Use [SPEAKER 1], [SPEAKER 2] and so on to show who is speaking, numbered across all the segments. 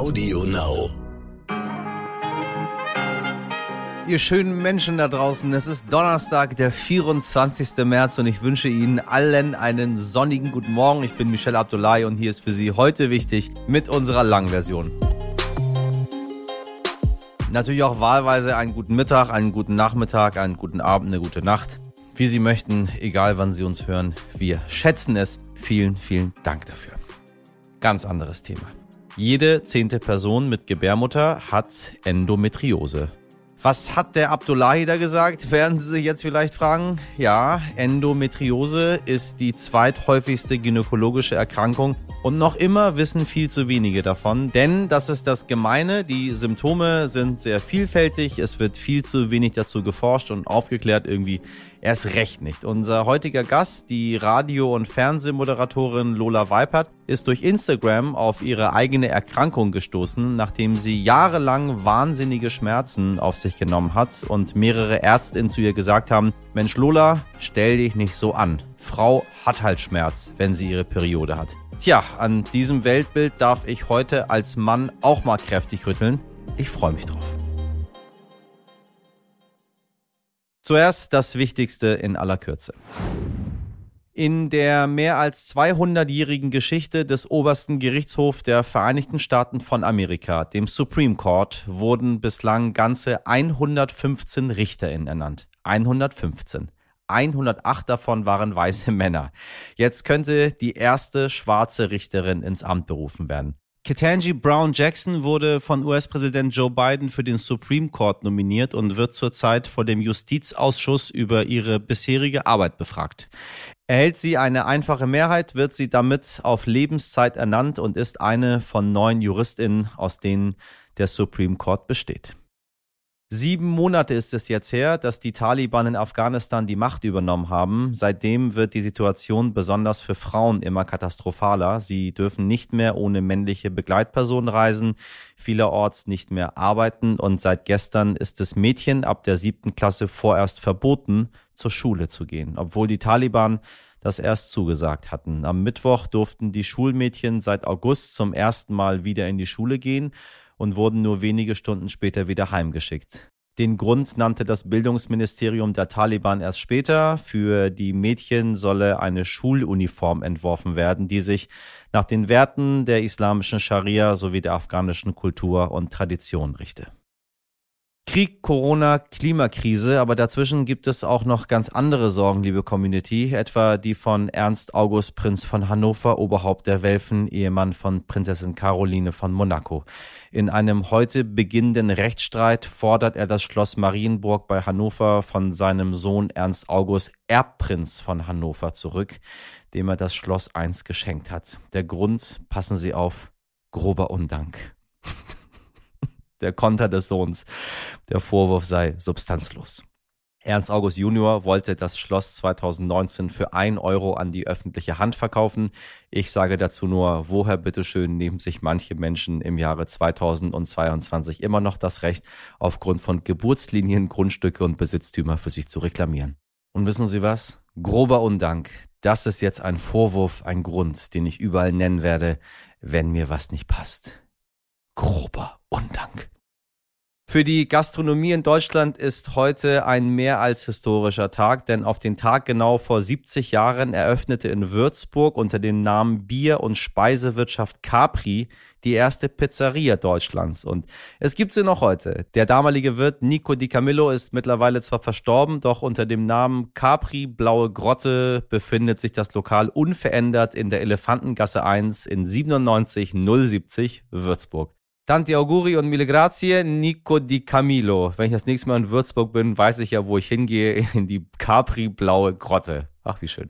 [SPEAKER 1] Audio Now.
[SPEAKER 2] Ihr schönen Menschen da draußen, es ist Donnerstag, der 24. März und ich wünsche Ihnen allen einen sonnigen guten Morgen. Ich bin Michelle Abdullahi und hier ist für Sie heute wichtig mit unserer Langversion. Natürlich auch wahlweise einen guten Mittag, einen guten Nachmittag, einen guten Abend, eine gute Nacht. Wie Sie möchten, egal wann Sie uns hören, wir schätzen es. Vielen, vielen Dank dafür. Ganz anderes Thema. Jede zehnte Person mit Gebärmutter hat Endometriose. Was hat der Abdullahi da gesagt? Werden Sie sich jetzt vielleicht fragen? Ja, Endometriose ist die zweithäufigste gynäkologische Erkrankung und noch immer wissen viel zu wenige davon, denn das ist das Gemeine, die Symptome sind sehr vielfältig, es wird viel zu wenig dazu geforscht und aufgeklärt irgendwie Erst recht nicht. Unser heutiger Gast, die Radio- und Fernsehmoderatorin Lola Weipert, ist durch Instagram auf ihre eigene Erkrankung gestoßen, nachdem sie jahrelang wahnsinnige Schmerzen auf sich genommen hat und mehrere Ärztinnen zu ihr gesagt haben, Mensch Lola, stell dich nicht so an. Frau hat halt Schmerz, wenn sie ihre Periode hat. Tja, an diesem Weltbild darf ich heute als Mann auch mal kräftig rütteln. Ich freue mich drauf. Zuerst das Wichtigste in aller Kürze. In der mehr als 200-jährigen Geschichte des obersten Gerichtshofs der Vereinigten Staaten von Amerika, dem Supreme Court, wurden bislang ganze 115 RichterInnen ernannt. 115. 108 davon waren weiße Männer. Jetzt könnte die erste schwarze Richterin ins Amt berufen werden. Ketanji Brown Jackson wurde von US-Präsident Joe Biden für den Supreme Court nominiert und wird zurzeit vor dem Justizausschuss über ihre bisherige Arbeit befragt. Erhält sie eine einfache Mehrheit, wird sie damit auf Lebenszeit ernannt und ist eine von neun Juristinnen, aus denen der Supreme Court besteht. Sieben Monate ist es jetzt her, dass die Taliban in Afghanistan die Macht übernommen haben. Seitdem wird die Situation besonders für Frauen immer katastrophaler. Sie dürfen nicht mehr ohne männliche Begleitperson reisen, vielerorts nicht mehr arbeiten und seit gestern ist es Mädchen ab der siebten Klasse vorerst verboten, zur Schule zu gehen, obwohl die Taliban das erst zugesagt hatten. Am Mittwoch durften die Schulmädchen seit August zum ersten Mal wieder in die Schule gehen und wurden nur wenige Stunden später wieder heimgeschickt. Den Grund nannte das Bildungsministerium der Taliban erst später. Für die Mädchen solle eine Schuluniform entworfen werden, die sich nach den Werten der islamischen Scharia sowie der afghanischen Kultur und Tradition richte. Krieg, Corona, Klimakrise, aber dazwischen gibt es auch noch ganz andere Sorgen, liebe Community, etwa die von Ernst August Prinz von Hannover, Oberhaupt der Welfen, Ehemann von Prinzessin Caroline von Monaco. In einem heute beginnenden Rechtsstreit fordert er das Schloss Marienburg bei Hannover von seinem Sohn Ernst August, Erbprinz von Hannover, zurück, dem er das Schloss einst geschenkt hat. Der Grund, passen Sie auf, grober Undank der Konter des Sohns. Der Vorwurf sei substanzlos. Ernst August Junior wollte das Schloss 2019 für ein Euro an die öffentliche Hand verkaufen. Ich sage dazu nur, woher bitteschön nehmen sich manche Menschen im Jahre 2022 immer noch das Recht, aufgrund von Geburtslinien, Grundstücke und Besitztümer für sich zu reklamieren. Und wissen Sie was? Grober Undank. Das ist jetzt ein Vorwurf, ein Grund, den ich überall nennen werde, wenn mir was nicht passt. Grober Undank. Für die Gastronomie in Deutschland ist heute ein mehr als historischer Tag, denn auf den Tag genau vor 70 Jahren eröffnete in Würzburg unter dem Namen Bier- und Speisewirtschaft Capri die erste Pizzeria Deutschlands. Und es gibt sie noch heute. Der damalige Wirt Nico Di Camillo ist mittlerweile zwar verstorben, doch unter dem Namen Capri Blaue Grotte befindet sich das Lokal unverändert in der Elefantengasse 1 in 97070 Würzburg. Tanti Auguri und Mille Grazie, Nico Di Camillo. Wenn ich das nächste Mal in Würzburg bin, weiß ich ja, wo ich hingehe, in die Capri-blaue Grotte. Ach, wie schön.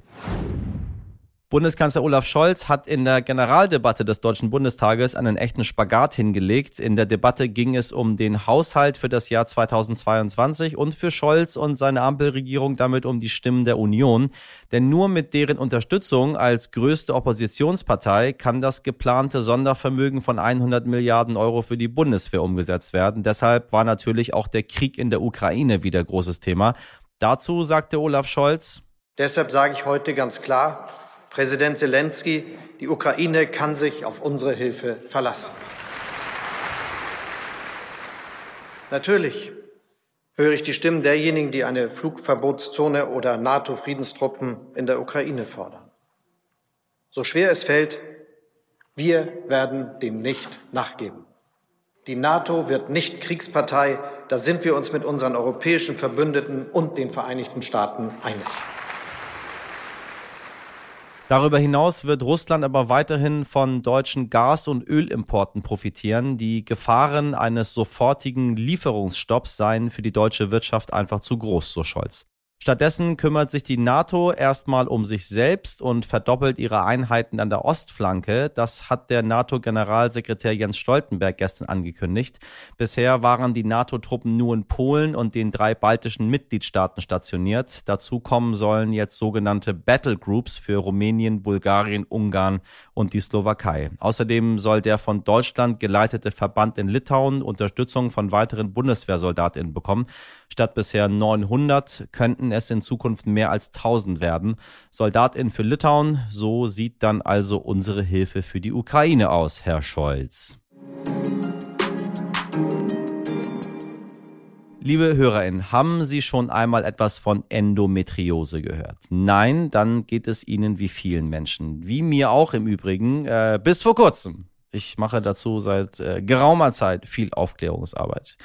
[SPEAKER 2] Bundeskanzler Olaf Scholz hat in der Generaldebatte des Deutschen Bundestages einen echten Spagat hingelegt. In der Debatte ging es um den Haushalt für das Jahr 2022 und für Scholz und seine Ampelregierung damit um die Stimmen der Union. Denn nur mit deren Unterstützung als größte Oppositionspartei kann das geplante Sondervermögen von 100 Milliarden Euro für die Bundeswehr umgesetzt werden. Deshalb war natürlich auch der Krieg in der Ukraine wieder großes Thema. Dazu sagte Olaf Scholz,
[SPEAKER 3] Deshalb sage ich heute ganz klar, Präsident Zelensky, die Ukraine kann sich auf unsere Hilfe verlassen. Natürlich höre ich die Stimmen derjenigen, die eine Flugverbotszone oder NATO-Friedenstruppen in der Ukraine fordern. So schwer es fällt, wir werden dem nicht nachgeben. Die NATO wird nicht Kriegspartei, da sind wir uns mit unseren europäischen Verbündeten und den Vereinigten Staaten einig.
[SPEAKER 2] Darüber hinaus wird Russland aber weiterhin von deutschen Gas- und Ölimporten profitieren. Die Gefahren eines sofortigen Lieferungsstopps seien für die deutsche Wirtschaft einfach zu groß, so Scholz. Stattdessen kümmert sich die NATO erstmal um sich selbst und verdoppelt ihre Einheiten an der Ostflanke. Das hat der NATO-Generalsekretär Jens Stoltenberg gestern angekündigt. Bisher waren die NATO-Truppen nur in Polen und den drei baltischen Mitgliedstaaten stationiert. Dazu kommen sollen jetzt sogenannte Battle Groups für Rumänien, Bulgarien, Ungarn und die Slowakei. Außerdem soll der von Deutschland geleitete Verband in Litauen Unterstützung von weiteren Bundeswehrsoldatinnen bekommen. Statt bisher 900 könnten es in Zukunft mehr als 1000 werden. Soldatin für Litauen, so sieht dann also unsere Hilfe für die Ukraine aus, Herr Scholz. Liebe HörerInnen, haben Sie schon einmal etwas von Endometriose gehört? Nein, dann geht es Ihnen wie vielen Menschen, wie mir auch im Übrigen, äh, bis vor kurzem. Ich mache dazu seit äh, geraumer Zeit viel Aufklärungsarbeit.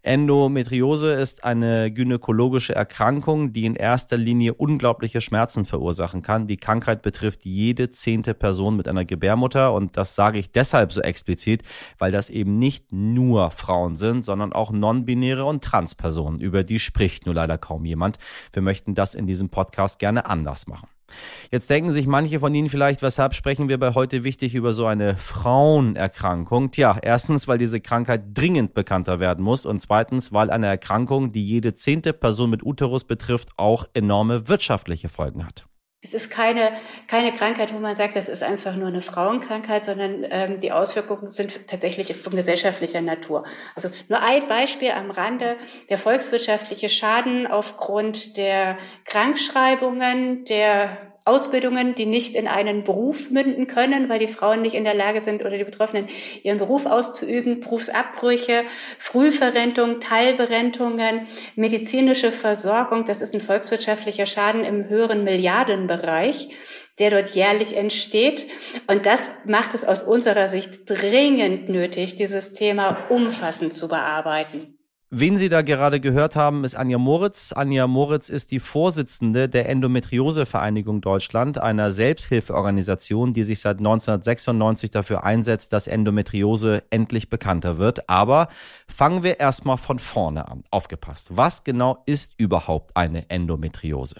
[SPEAKER 2] Endometriose ist eine gynäkologische Erkrankung, die in erster Linie unglaubliche Schmerzen verursachen kann. Die Krankheit betrifft jede zehnte Person mit einer Gebärmutter und das sage ich deshalb so explizit, weil das eben nicht nur Frauen sind, sondern auch non-binäre und Transpersonen. Über die spricht nur leider kaum jemand. Wir möchten das in diesem Podcast gerne anders machen. Jetzt denken sich manche von Ihnen vielleicht, weshalb sprechen wir bei heute wichtig über so eine Frauenerkrankung? Tja, erstens, weil diese Krankheit dringend bekannter werden muss und zweitens, weil eine Erkrankung, die jede zehnte Person mit Uterus betrifft, auch enorme wirtschaftliche Folgen hat.
[SPEAKER 1] Es ist keine, keine Krankheit, wo man sagt, das ist einfach nur eine Frauenkrankheit, sondern ähm, die Auswirkungen sind tatsächlich von gesellschaftlicher Natur. Also nur ein Beispiel am Rande, der volkswirtschaftliche Schaden aufgrund der Krankschreibungen, der Ausbildungen, die nicht in einen Beruf münden können, weil die Frauen nicht in der Lage sind oder die Betroffenen ihren Beruf auszuüben, Berufsabbrüche, Frühverrentung, Teilberentungen, medizinische Versorgung, das ist ein volkswirtschaftlicher Schaden im höheren Milliardenbereich der dort jährlich entsteht. Und das macht es aus unserer Sicht dringend nötig, dieses Thema umfassend zu bearbeiten.
[SPEAKER 2] Wen Sie da gerade gehört haben, ist Anja Moritz. Anja Moritz ist die Vorsitzende der Endometriose-Vereinigung Deutschland, einer Selbsthilfeorganisation, die sich seit 1996 dafür einsetzt, dass Endometriose endlich bekannter wird. Aber fangen wir erstmal von vorne an. Aufgepasst. Was genau ist überhaupt eine Endometriose?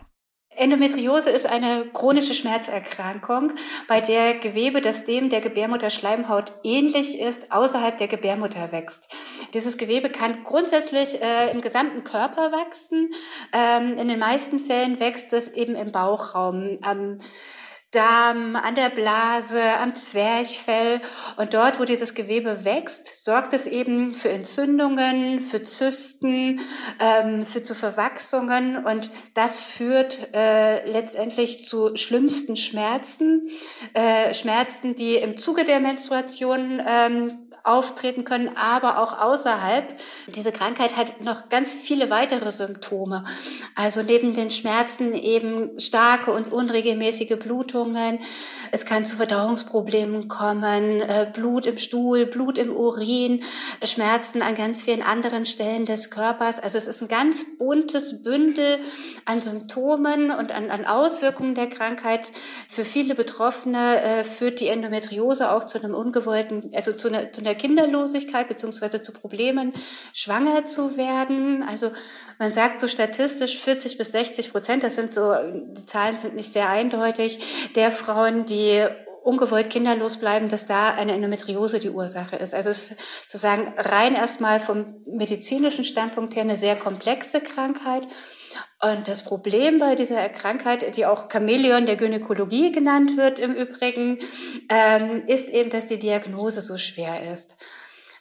[SPEAKER 1] Endometriose ist eine chronische Schmerzerkrankung, bei der Gewebe, das dem der Gebärmutterschleimhaut ähnlich ist, außerhalb der Gebärmutter wächst. Dieses Gewebe kann grundsätzlich äh, im gesamten Körper wachsen. Ähm, in den meisten Fällen wächst es eben im Bauchraum. Ähm, Darm, an der Blase, am Zwerchfell. Und dort, wo dieses Gewebe wächst, sorgt es eben für Entzündungen, für Zysten, ähm, für zu Verwachsungen. Und das führt äh, letztendlich zu schlimmsten Schmerzen. Äh, Schmerzen, die im Zuge der Menstruation ähm, auftreten können, aber auch außerhalb. Diese Krankheit hat noch ganz viele weitere Symptome. Also neben den Schmerzen eben starke und unregelmäßige Blutungen. Es kann zu Verdauungsproblemen kommen, äh, Blut im Stuhl, Blut im Urin, Schmerzen an ganz vielen anderen Stellen des Körpers. Also es ist ein ganz buntes Bündel an Symptomen und an, an Auswirkungen der Krankheit. Für viele Betroffene äh, führt die Endometriose auch zu einem ungewollten, also zu einer, zu einer der Kinderlosigkeit beziehungsweise zu Problemen, schwanger zu werden. Also man sagt so statistisch 40 bis 60 Prozent, das sind so, die Zahlen sind nicht sehr eindeutig, der Frauen, die ungewollt kinderlos bleiben, dass da eine Endometriose die Ursache ist. Also es ist sozusagen rein erstmal vom medizinischen Standpunkt her eine sehr komplexe Krankheit. Und das Problem bei dieser Krankheit, die auch Chamäleon der Gynäkologie genannt wird im Übrigen, ähm, ist eben, dass die Diagnose so schwer ist.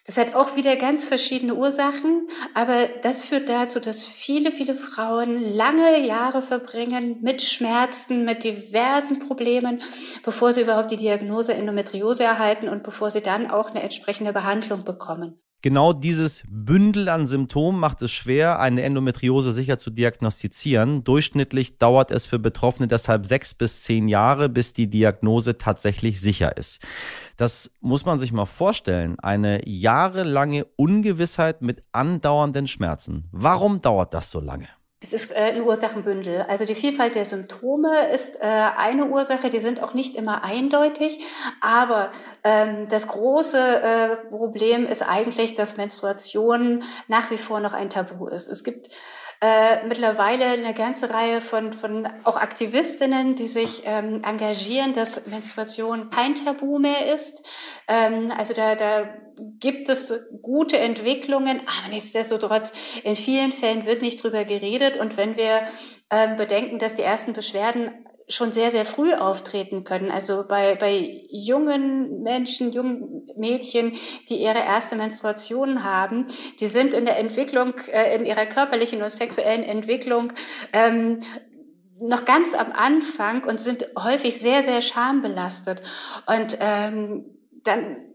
[SPEAKER 1] Das hat auch wieder ganz verschiedene Ursachen, aber das führt dazu, dass viele, viele Frauen lange Jahre verbringen mit Schmerzen, mit diversen Problemen, bevor sie überhaupt die Diagnose Endometriose erhalten und bevor sie dann auch eine entsprechende Behandlung bekommen.
[SPEAKER 2] Genau dieses Bündel an Symptomen macht es schwer, eine Endometriose sicher zu diagnostizieren. Durchschnittlich dauert es für Betroffene deshalb sechs bis zehn Jahre, bis die Diagnose tatsächlich sicher ist. Das muss man sich mal vorstellen. Eine jahrelange Ungewissheit mit andauernden Schmerzen. Warum dauert das so lange?
[SPEAKER 1] Es ist äh, ein Ursachenbündel. Also die Vielfalt der Symptome ist äh, eine Ursache, die sind auch nicht immer eindeutig. Aber ähm, das große äh, Problem ist eigentlich, dass Menstruation nach wie vor noch ein Tabu ist. Es gibt äh, mittlerweile eine ganze Reihe von, von auch Aktivistinnen, die sich ähm, engagieren, dass Menstruation kein Tabu mehr ist. Ähm, also da, da gibt es gute Entwicklungen, aber nichtsdestotrotz, in vielen Fällen wird nicht drüber geredet. Und wenn wir ähm, bedenken, dass die ersten Beschwerden schon sehr, sehr früh auftreten können. Also bei, bei jungen Menschen, jungen Mädchen, die ihre erste Menstruation haben, die sind in der Entwicklung, äh, in ihrer körperlichen und sexuellen Entwicklung ähm, noch ganz am Anfang und sind häufig sehr, sehr schambelastet. Und ähm, dann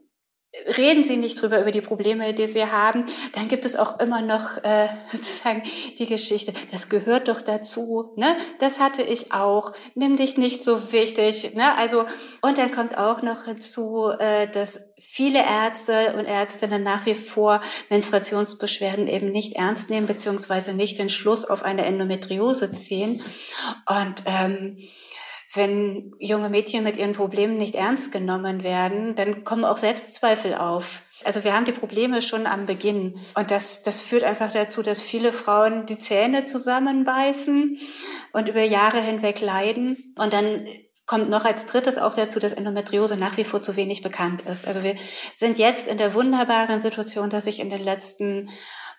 [SPEAKER 1] reden Sie nicht drüber über die Probleme, die Sie haben, dann gibt es auch immer noch äh, sozusagen die Geschichte. Das gehört doch dazu. Ne, das hatte ich auch. Nimm dich nicht so wichtig. Ne, also und dann kommt auch noch hinzu, äh, dass viele Ärzte und Ärztinnen nach wie vor Menstruationsbeschwerden eben nicht ernst nehmen beziehungsweise nicht den Schluss auf eine Endometriose ziehen und ähm, wenn junge Mädchen mit ihren Problemen nicht ernst genommen werden, dann kommen auch Selbstzweifel auf. Also wir haben die Probleme schon am Beginn. Und das, das führt einfach dazu, dass viele Frauen die Zähne zusammenbeißen und über Jahre hinweg leiden. Und dann kommt noch als drittes auch dazu, dass Endometriose nach wie vor zu wenig bekannt ist. Also wir sind jetzt in der wunderbaren Situation, dass sich in den letzten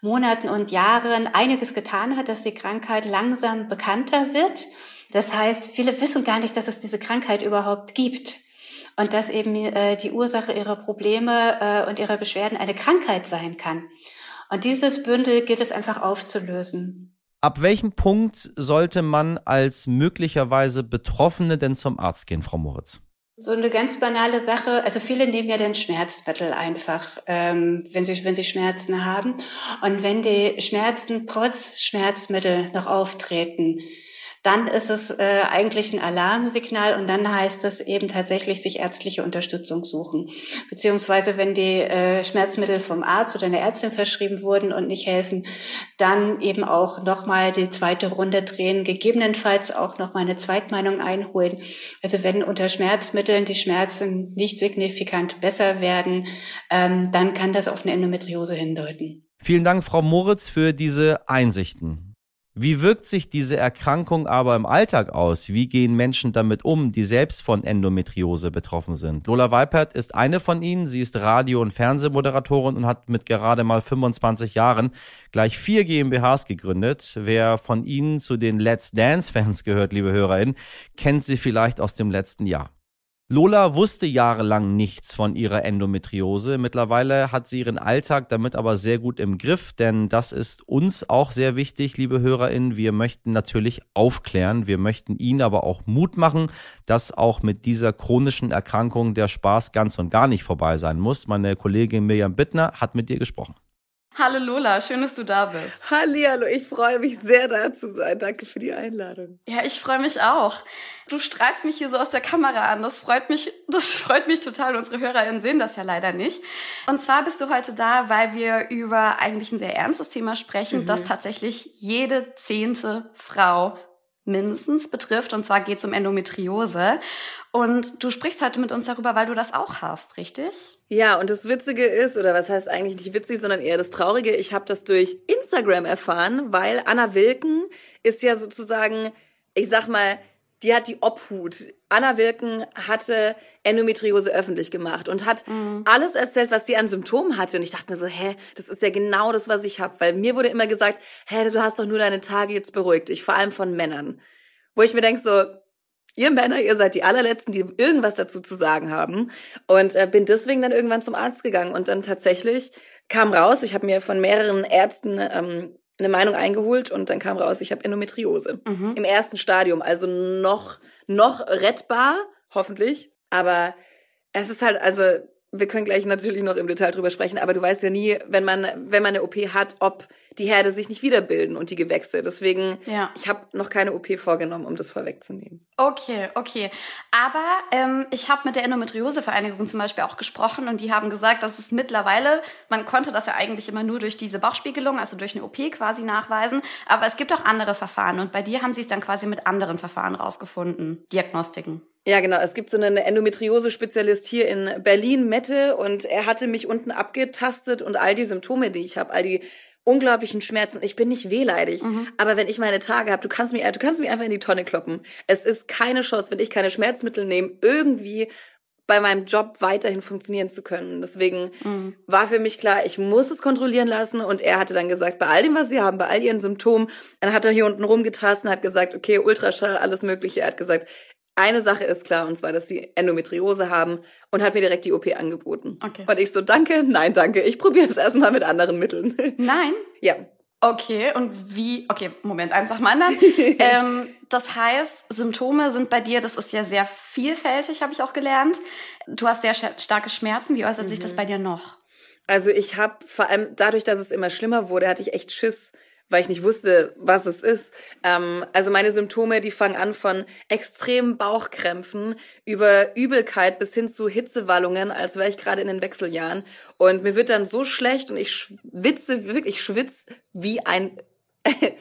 [SPEAKER 1] Monaten und Jahren einiges getan hat, dass die Krankheit langsam bekannter wird. Das heißt, viele wissen gar nicht, dass es diese Krankheit überhaupt gibt und dass eben äh, die Ursache ihrer Probleme äh, und ihrer Beschwerden eine Krankheit sein kann. Und dieses Bündel gilt es einfach aufzulösen.
[SPEAKER 2] Ab welchem Punkt sollte man als möglicherweise Betroffene denn zum Arzt gehen, Frau Moritz?
[SPEAKER 1] So eine ganz banale Sache. Also viele nehmen ja dann Schmerzmittel einfach, ähm, wenn sie wenn sie Schmerzen haben. Und wenn die Schmerzen trotz Schmerzmittel noch auftreten, dann ist es äh, eigentlich ein Alarmsignal und dann heißt es eben tatsächlich sich ärztliche Unterstützung suchen. Beziehungsweise wenn die äh, Schmerzmittel vom Arzt oder einer Ärztin verschrieben wurden und nicht helfen, dann eben auch nochmal die zweite Runde drehen, gegebenenfalls auch nochmal eine Zweitmeinung einholen. Also wenn unter Schmerzmitteln die Schmerzen nicht signifikant besser werden, ähm, dann kann das auf eine Endometriose hindeuten.
[SPEAKER 2] Vielen Dank, Frau Moritz, für diese Einsichten. Wie wirkt sich diese Erkrankung aber im Alltag aus? Wie gehen Menschen damit um, die selbst von Endometriose betroffen sind? Lola Weipert ist eine von ihnen. Sie ist Radio- und Fernsehmoderatorin und hat mit gerade mal 25 Jahren gleich vier GmbHs gegründet. Wer von Ihnen zu den Let's Dance-Fans gehört, liebe HörerInnen, kennt sie vielleicht aus dem letzten Jahr. Lola wusste jahrelang nichts von ihrer Endometriose. Mittlerweile hat sie ihren Alltag damit aber sehr gut im Griff, denn das ist uns auch sehr wichtig, liebe HörerInnen. Wir möchten natürlich aufklären. Wir möchten Ihnen aber auch Mut machen, dass auch mit dieser chronischen Erkrankung der Spaß ganz und gar nicht vorbei sein muss. Meine Kollegin Mirjam Bittner hat mit dir gesprochen.
[SPEAKER 4] Hallo Lola, schön, dass du da bist.
[SPEAKER 5] Hallihallo, ich freue mich sehr da zu sein. Danke für die Einladung.
[SPEAKER 4] Ja, ich freue mich auch. Du strahlst mich hier so aus der Kamera an. Das freut mich, das freut mich total. Unsere HörerInnen sehen das ja leider nicht. Und zwar bist du heute da, weil wir über eigentlich ein sehr ernstes Thema sprechen, mhm. das tatsächlich jede zehnte Frau mindestens betrifft. Und zwar geht es um Endometriose. Und du sprichst heute mit uns darüber, weil du das auch hast, richtig?
[SPEAKER 5] Ja, und das Witzige ist, oder was heißt eigentlich nicht witzig, sondern eher das Traurige, ich habe das durch Instagram erfahren, weil Anna Wilken ist ja sozusagen, ich sag mal, die hat die Obhut. Anna Wilken hatte Endometriose öffentlich gemacht und hat mhm. alles erzählt, was sie an Symptomen hatte. Und ich dachte mir so, hä, das ist ja genau das, was ich habe. Weil mir wurde immer gesagt, hä, du hast doch nur deine Tage, jetzt beruhigt dich. Vor allem von Männern. Wo ich mir denk so, ihr Männer, ihr seid die allerletzten, die irgendwas dazu zu sagen haben. Und äh, bin deswegen dann irgendwann zum Arzt gegangen. Und dann tatsächlich kam raus, ich habe mir von mehreren Ärzten ähm, eine Meinung eingeholt und dann kam raus, ich habe Endometriose. Mhm. Im ersten Stadium, also noch, noch rettbar, hoffentlich. Aber es ist halt, also wir können gleich natürlich noch im Detail drüber sprechen, aber du weißt ja nie, wenn man, wenn man eine OP hat, ob die Herde sich nicht wiederbilden und die Gewächse. Deswegen, ja. ich habe noch keine OP vorgenommen, um das vorwegzunehmen.
[SPEAKER 4] Okay, okay. Aber ähm, ich habe mit der Endometriose-Vereinigung zum Beispiel auch gesprochen und die haben gesagt, dass es mittlerweile, man konnte das ja eigentlich immer nur durch diese Bauchspiegelung, also durch eine OP quasi nachweisen, aber es gibt auch andere Verfahren und bei dir haben sie es dann quasi mit anderen Verfahren rausgefunden, Diagnostiken.
[SPEAKER 5] Ja, genau. Es gibt so einen Endometriose-Spezialist hier in Berlin, Mette, und er hatte mich unten abgetastet und all die Symptome, die ich habe, all die unglaublichen Schmerzen. Ich bin nicht wehleidig, mhm. aber wenn ich meine Tage habe, du kannst mich, du kannst mich einfach in die Tonne kloppen. Es ist keine Chance, wenn ich keine Schmerzmittel nehme, irgendwie bei meinem Job weiterhin funktionieren zu können. Deswegen mhm. war für mich klar, ich muss es kontrollieren lassen. Und er hatte dann gesagt, bei all dem, was sie haben, bei all ihren Symptomen, dann hat er hier unten rumgetastet und hat gesagt, okay, Ultraschall, alles Mögliche. Er hat gesagt, eine Sache ist klar, und zwar, dass sie Endometriose haben und hat mir direkt die OP angeboten. Okay. Und ich so, danke, nein, danke. Ich probiere es erstmal mit anderen Mitteln.
[SPEAKER 4] Nein?
[SPEAKER 5] Ja.
[SPEAKER 4] Okay, und wie, okay, Moment, eins nach dem anderen. ähm, das heißt, Symptome sind bei dir, das ist ja sehr vielfältig, habe ich auch gelernt. Du hast sehr starke Schmerzen. Wie äußert mhm. sich das mhm. bei dir noch?
[SPEAKER 5] Also ich habe vor allem dadurch, dass es immer schlimmer wurde, hatte ich echt Schiss, weil ich nicht wusste, was es ist. Ähm, also meine Symptome, die fangen an von extremen Bauchkrämpfen über Übelkeit bis hin zu Hitzewallungen, als wäre ich gerade in den Wechseljahren. Und mir wird dann so schlecht und ich schwitze, wirklich schwitz wie ein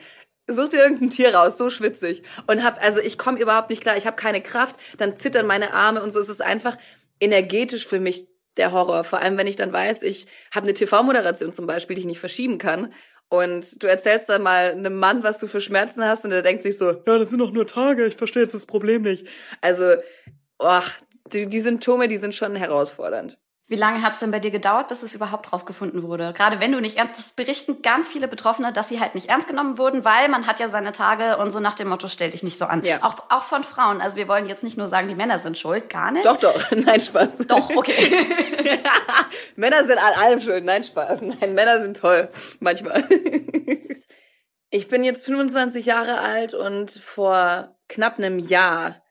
[SPEAKER 5] Such dir irgendein Tier raus, so schwitzig. Und hab, also ich komme überhaupt nicht klar, ich habe keine Kraft, dann zittern meine Arme und so. Es ist einfach energetisch für mich der Horror. Vor allem, wenn ich dann weiß, ich habe eine TV-Moderation zum Beispiel, die ich nicht verschieben kann. Und du erzählst dann mal einem Mann, was du für Schmerzen hast, und der denkt sich so, ja, das sind doch nur Tage, ich verstehe jetzt das Problem nicht. Also, oh, die, die Symptome, die sind schon herausfordernd.
[SPEAKER 4] Wie lange hat es denn bei dir gedauert, bis es überhaupt rausgefunden wurde? Gerade wenn du nicht ernst, das berichten ganz viele Betroffene, dass sie halt nicht ernst genommen wurden, weil man hat ja seine Tage und so nach dem Motto, stell dich nicht so an. Ja. Auch, auch von Frauen. Also wir wollen jetzt nicht nur sagen, die Männer sind schuld, gar nicht.
[SPEAKER 5] Doch, doch. Nein, Spaß.
[SPEAKER 4] Doch, okay.
[SPEAKER 5] Männer sind an allem schuld. Nein, Spaß. Nein, Männer sind toll. Manchmal. ich bin jetzt 25 Jahre alt und vor knapp einem Jahr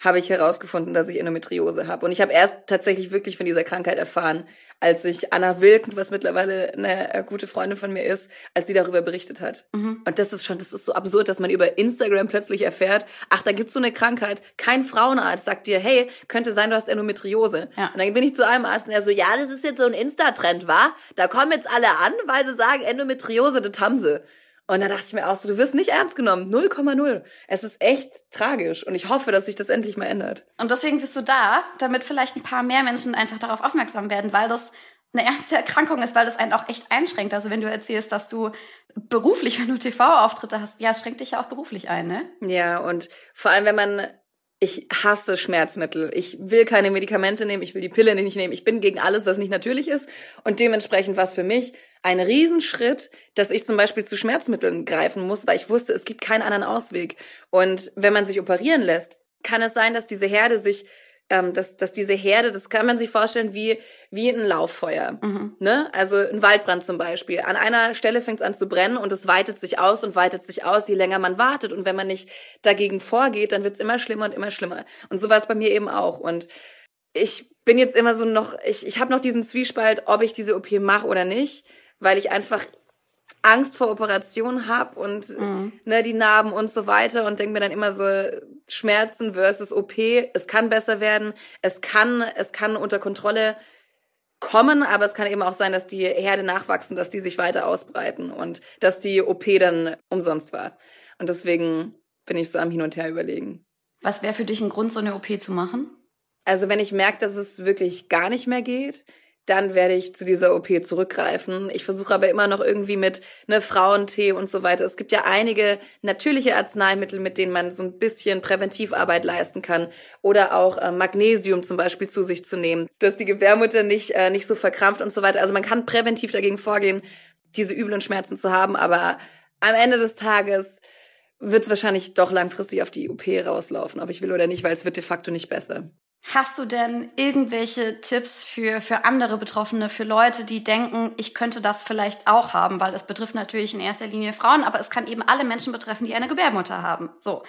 [SPEAKER 5] habe ich herausgefunden, dass ich Endometriose habe. Und ich habe erst tatsächlich wirklich von dieser Krankheit erfahren, als ich Anna Wilken, was mittlerweile eine äh, gute Freundin von mir ist, als sie darüber berichtet hat. Mhm. Und das ist schon, das ist so absurd, dass man über Instagram plötzlich erfährt, ach, da gibt's so eine Krankheit. Kein Frauenarzt sagt dir, hey, könnte sein, du hast Endometriose. Ja. Und dann bin ich zu einem Arzt und er so, ja, das ist jetzt so ein Insta-Trend, wa? Da kommen jetzt alle an, weil sie sagen, Endometriose, das haben sie. Und da dachte ich mir auch so, du wirst nicht ernst genommen. 0,0. Es ist echt tragisch. Und ich hoffe, dass sich das endlich mal ändert.
[SPEAKER 4] Und deswegen bist du da, damit vielleicht ein paar mehr Menschen einfach darauf aufmerksam werden, weil das eine ernste Erkrankung ist, weil das einen auch echt einschränkt. Also wenn du erzählst, dass du beruflich, wenn du TV-Auftritte hast, ja, es schränkt dich ja auch beruflich ein, ne?
[SPEAKER 5] Ja, und vor allem, wenn man ich hasse Schmerzmittel. Ich will keine Medikamente nehmen, ich will die Pille nicht nehmen. Ich bin gegen alles, was nicht natürlich ist. Und dementsprechend war es für mich ein Riesenschritt, dass ich zum Beispiel zu Schmerzmitteln greifen muss, weil ich wusste, es gibt keinen anderen Ausweg. Und wenn man sich operieren lässt, kann es sein, dass diese Herde sich ähm, dass, dass diese Herde, das kann man sich vorstellen wie, wie ein Lauffeuer. Mhm. Ne? Also ein Waldbrand zum Beispiel. An einer Stelle fängt es an zu brennen und es weitet sich aus und weitet sich aus, je länger man wartet. Und wenn man nicht dagegen vorgeht, dann wird es immer schlimmer und immer schlimmer. Und so war es bei mir eben auch. Und ich bin jetzt immer so noch, ich, ich habe noch diesen Zwiespalt, ob ich diese OP mache oder nicht, weil ich einfach Angst vor Operationen habe und mhm. ne, die Narben und so weiter und denke mir dann immer so Schmerzen versus OP, es kann besser werden, es kann es kann unter Kontrolle kommen, aber es kann eben auch sein, dass die Herde nachwachsen, dass die sich weiter ausbreiten und dass die OP dann umsonst war. Und deswegen bin ich so am Hin und Her überlegen.
[SPEAKER 4] Was wäre für dich ein Grund, so eine OP zu machen?
[SPEAKER 5] Also wenn ich merke, dass es wirklich gar nicht mehr geht, dann werde ich zu dieser OP zurückgreifen. Ich versuche aber immer noch irgendwie mit ne Frauentee und so weiter. Es gibt ja einige natürliche Arzneimittel, mit denen man so ein bisschen Präventivarbeit leisten kann oder auch äh, Magnesium zum Beispiel zu sich zu nehmen, dass die Gebärmutter nicht äh, nicht so verkrampft und so weiter. Also man kann präventiv dagegen vorgehen, diese üblen Schmerzen zu haben, aber am Ende des Tages wird es wahrscheinlich doch langfristig auf die OP rauslaufen, ob ich will oder nicht, weil es wird de facto nicht besser.
[SPEAKER 4] Hast du denn irgendwelche Tipps für, für andere Betroffene, für Leute, die denken, ich könnte das vielleicht auch haben? Weil es betrifft natürlich in erster Linie Frauen, aber es kann eben alle Menschen betreffen, die eine Gebärmutter haben. So.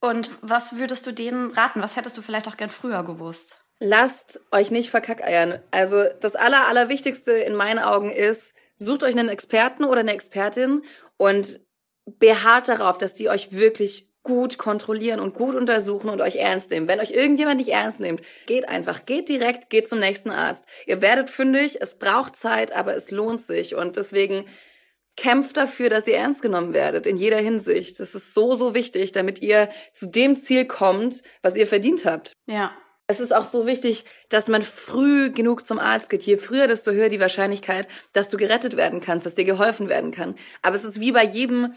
[SPEAKER 4] Und was würdest du denen raten? Was hättest du vielleicht auch gern früher gewusst?
[SPEAKER 5] Lasst euch nicht verkackeiern. Also das Aller, Allerwichtigste in meinen Augen ist, sucht euch einen Experten oder eine Expertin und beharrt darauf, dass die euch wirklich gut kontrollieren und gut untersuchen und euch ernst nehmen. Wenn euch irgendjemand nicht ernst nimmt, geht einfach, geht direkt, geht zum nächsten Arzt. Ihr werdet fündig, es braucht Zeit, aber es lohnt sich und deswegen kämpft dafür, dass ihr ernst genommen werdet in jeder Hinsicht. Das ist so, so wichtig, damit ihr zu dem Ziel kommt, was ihr verdient habt.
[SPEAKER 4] Ja.
[SPEAKER 5] Es ist auch so wichtig, dass man früh genug zum Arzt geht. Je früher, desto höher die Wahrscheinlichkeit, dass du gerettet werden kannst, dass dir geholfen werden kann. Aber es ist wie bei jedem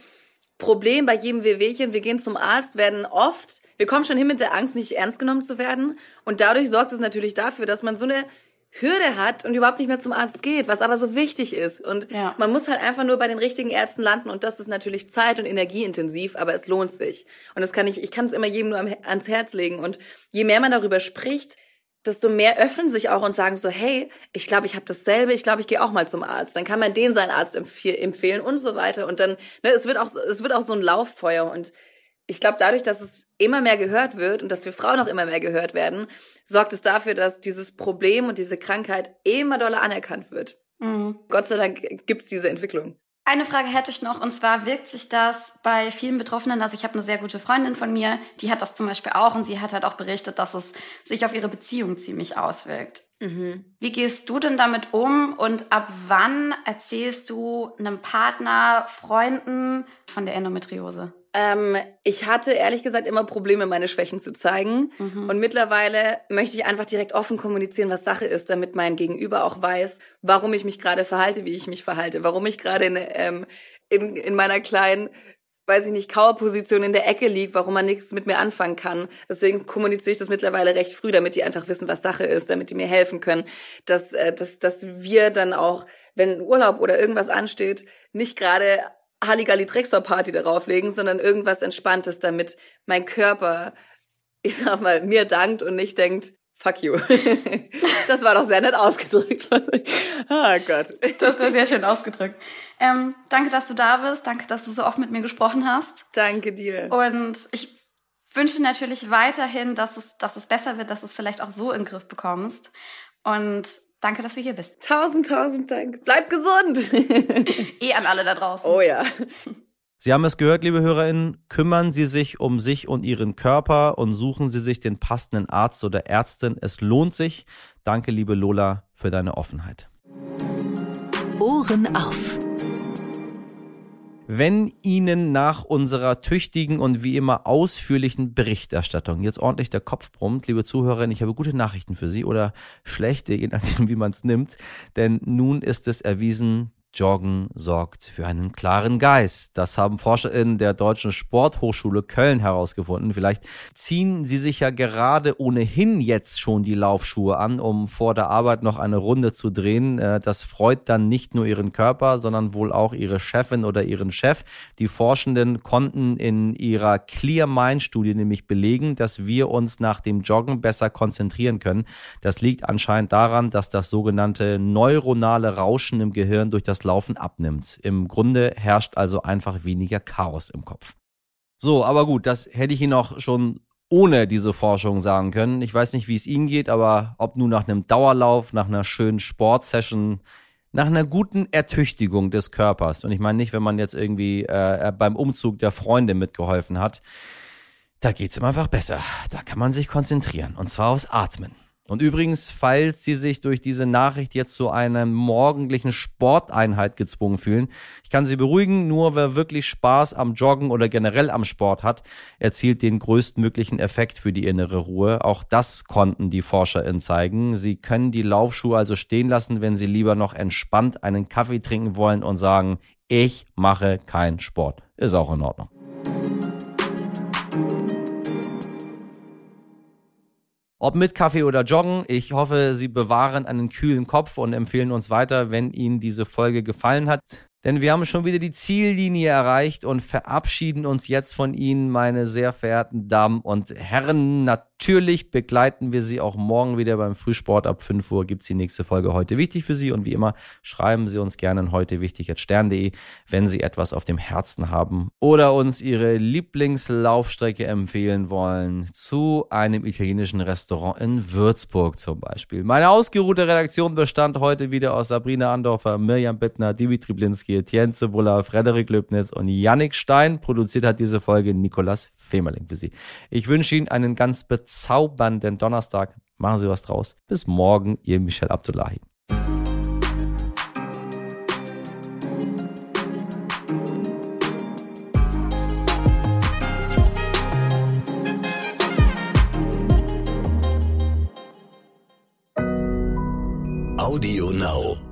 [SPEAKER 5] Problem, bei jedem Wehwehchen. Wir gehen zum Arzt, werden oft, wir kommen schon hin mit der Angst, nicht ernst genommen zu werden. Und dadurch sorgt es natürlich dafür, dass man so eine Hürde hat und überhaupt nicht mehr zum Arzt geht, was aber so wichtig ist. Und ja. man muss halt einfach nur bei den richtigen Ärzten landen und das ist natürlich zeit- und energieintensiv, aber es lohnt sich. Und das kann ich, ich kann es immer jedem nur ans Herz legen. Und je mehr man darüber spricht, desto mehr öffnen sich auch und sagen so, hey, ich glaube, ich habe dasselbe, ich glaube, ich gehe auch mal zum Arzt. Dann kann man den seinen Arzt empfehlen und so weiter. Und dann, ne, es wird auch, es wird auch so ein Lauffeuer. Und ich glaube, dadurch, dass es immer mehr gehört wird und dass wir Frauen auch immer mehr gehört werden, sorgt es dafür, dass dieses Problem und diese Krankheit immer doller anerkannt wird. Mhm. Gott sei Dank gibt's diese Entwicklung.
[SPEAKER 4] Eine Frage hätte ich noch, und zwar wirkt sich das bei vielen Betroffenen, also ich habe eine sehr gute Freundin von mir, die hat das zum Beispiel auch und sie hat halt auch berichtet, dass es sich auf ihre Beziehung ziemlich auswirkt. Mhm. Wie gehst du denn damit um und ab wann erzählst du einem Partner, Freunden von der Endometriose?
[SPEAKER 5] Ähm, ich hatte ehrlich gesagt immer Probleme, meine Schwächen zu zeigen. Mhm. Und mittlerweile möchte ich einfach direkt offen kommunizieren, was Sache ist, damit mein Gegenüber auch weiß, warum ich mich gerade verhalte, wie ich mich verhalte, warum ich gerade in, ähm, in, in meiner kleinen weiß ich nicht, Kauerposition in der Ecke liegt, warum man nichts mit mir anfangen kann. Deswegen kommuniziere ich das mittlerweile recht früh, damit die einfach wissen, was Sache ist, damit die mir helfen können, dass, äh, dass, dass wir dann auch, wenn Urlaub oder irgendwas ansteht, nicht gerade Halligalli Drexler Party darauf legen, sondern irgendwas Entspanntes, damit mein Körper, ich sag mal, mir dankt und nicht denkt, fuck you. das war doch sehr nett ausgedrückt.
[SPEAKER 4] ah Gott. Das war sehr schön ausgedrückt. Ähm, danke, dass du da bist. Danke, dass du so oft mit mir gesprochen hast.
[SPEAKER 5] Danke dir.
[SPEAKER 4] Und ich wünsche natürlich weiterhin, dass es, dass es besser wird, dass du es vielleicht auch so in den Griff bekommst. Und Danke, dass du hier bist.
[SPEAKER 5] Tausend, tausend Dank. Bleib gesund.
[SPEAKER 4] eh an alle da draußen.
[SPEAKER 5] Oh ja.
[SPEAKER 2] Sie haben es gehört, liebe HörerInnen. Kümmern Sie sich um sich und Ihren Körper und suchen Sie sich den passenden Arzt oder Ärztin. Es lohnt sich. Danke, liebe Lola, für deine Offenheit.
[SPEAKER 6] Ohren auf.
[SPEAKER 2] Wenn Ihnen nach unserer tüchtigen und wie immer ausführlichen Berichterstattung jetzt ordentlich der Kopf brummt, liebe Zuhörerinnen, ich habe gute Nachrichten für Sie oder schlechte, je nachdem, wie man es nimmt. Denn nun ist es erwiesen, Joggen sorgt für einen klaren Geist. Das haben ForscherInnen der Deutschen Sporthochschule Köln herausgefunden. Vielleicht ziehen sie sich ja gerade ohnehin jetzt schon die Laufschuhe an, um vor der Arbeit noch eine Runde zu drehen. Äh, das freut dann nicht nur ihren Körper, sondern wohl auch ihre Chefin oder ihren Chef. Die Forschenden konnten in ihrer Clear Mind Studie nämlich belegen, dass wir uns nach dem Joggen besser konzentrieren können. Das liegt anscheinend daran, dass das sogenannte neuronale Rauschen im Gehirn durch das Laufen abnimmt. Im Grunde herrscht also einfach weniger Chaos im Kopf. So, aber gut, das hätte ich Ihnen auch schon ohne diese Forschung sagen können. Ich weiß nicht, wie es Ihnen geht, aber ob nun nach einem Dauerlauf, nach einer schönen Sportsession, nach einer guten Ertüchtigung des Körpers. Und ich meine nicht, wenn man jetzt irgendwie äh, beim Umzug der Freunde mitgeholfen hat. Da geht es ihm einfach besser. Da kann man sich konzentrieren. Und zwar aufs Atmen. Und übrigens, falls Sie sich durch diese Nachricht jetzt zu einer morgendlichen Sporteinheit gezwungen fühlen, ich kann Sie beruhigen, nur wer wirklich Spaß am Joggen oder generell am Sport hat, erzielt den größtmöglichen Effekt für die innere Ruhe. Auch das konnten die ForscherInnen zeigen. Sie können die Laufschuhe also stehen lassen, wenn Sie lieber noch entspannt einen Kaffee trinken wollen und sagen, ich mache keinen Sport. Ist auch in Ordnung. Ob mit Kaffee oder Joggen, ich hoffe, Sie bewahren einen kühlen Kopf und empfehlen uns weiter, wenn Ihnen diese Folge gefallen hat. Denn wir haben schon wieder die Ziellinie erreicht und verabschieden uns jetzt von Ihnen, meine sehr verehrten Damen und Herren. Natürlich natürlich begleiten wir Sie auch morgen wieder beim Frühsport. Ab 5 Uhr gibt es die nächste Folge heute wichtig für Sie. Und wie immer, schreiben Sie uns gerne heute wichtig at stern.de, wenn Sie etwas auf dem Herzen haben oder uns Ihre Lieblingslaufstrecke empfehlen wollen zu einem italienischen Restaurant in Würzburg zum Beispiel. Meine ausgeruhte Redaktion bestand heute wieder aus Sabrina Andorfer, Mirjam Bittner, Dimitri Blinski, Etienne Cebula, Frederik Löbnitz und Yannick Stein. Produziert hat diese Folge Nikolas Femerling für Sie. Ich wünsche Ihnen einen ganz bezaubernden Donnerstag. Machen Sie was draus. Bis morgen, Ihr Michel Abdullahi.
[SPEAKER 7] Audio Now.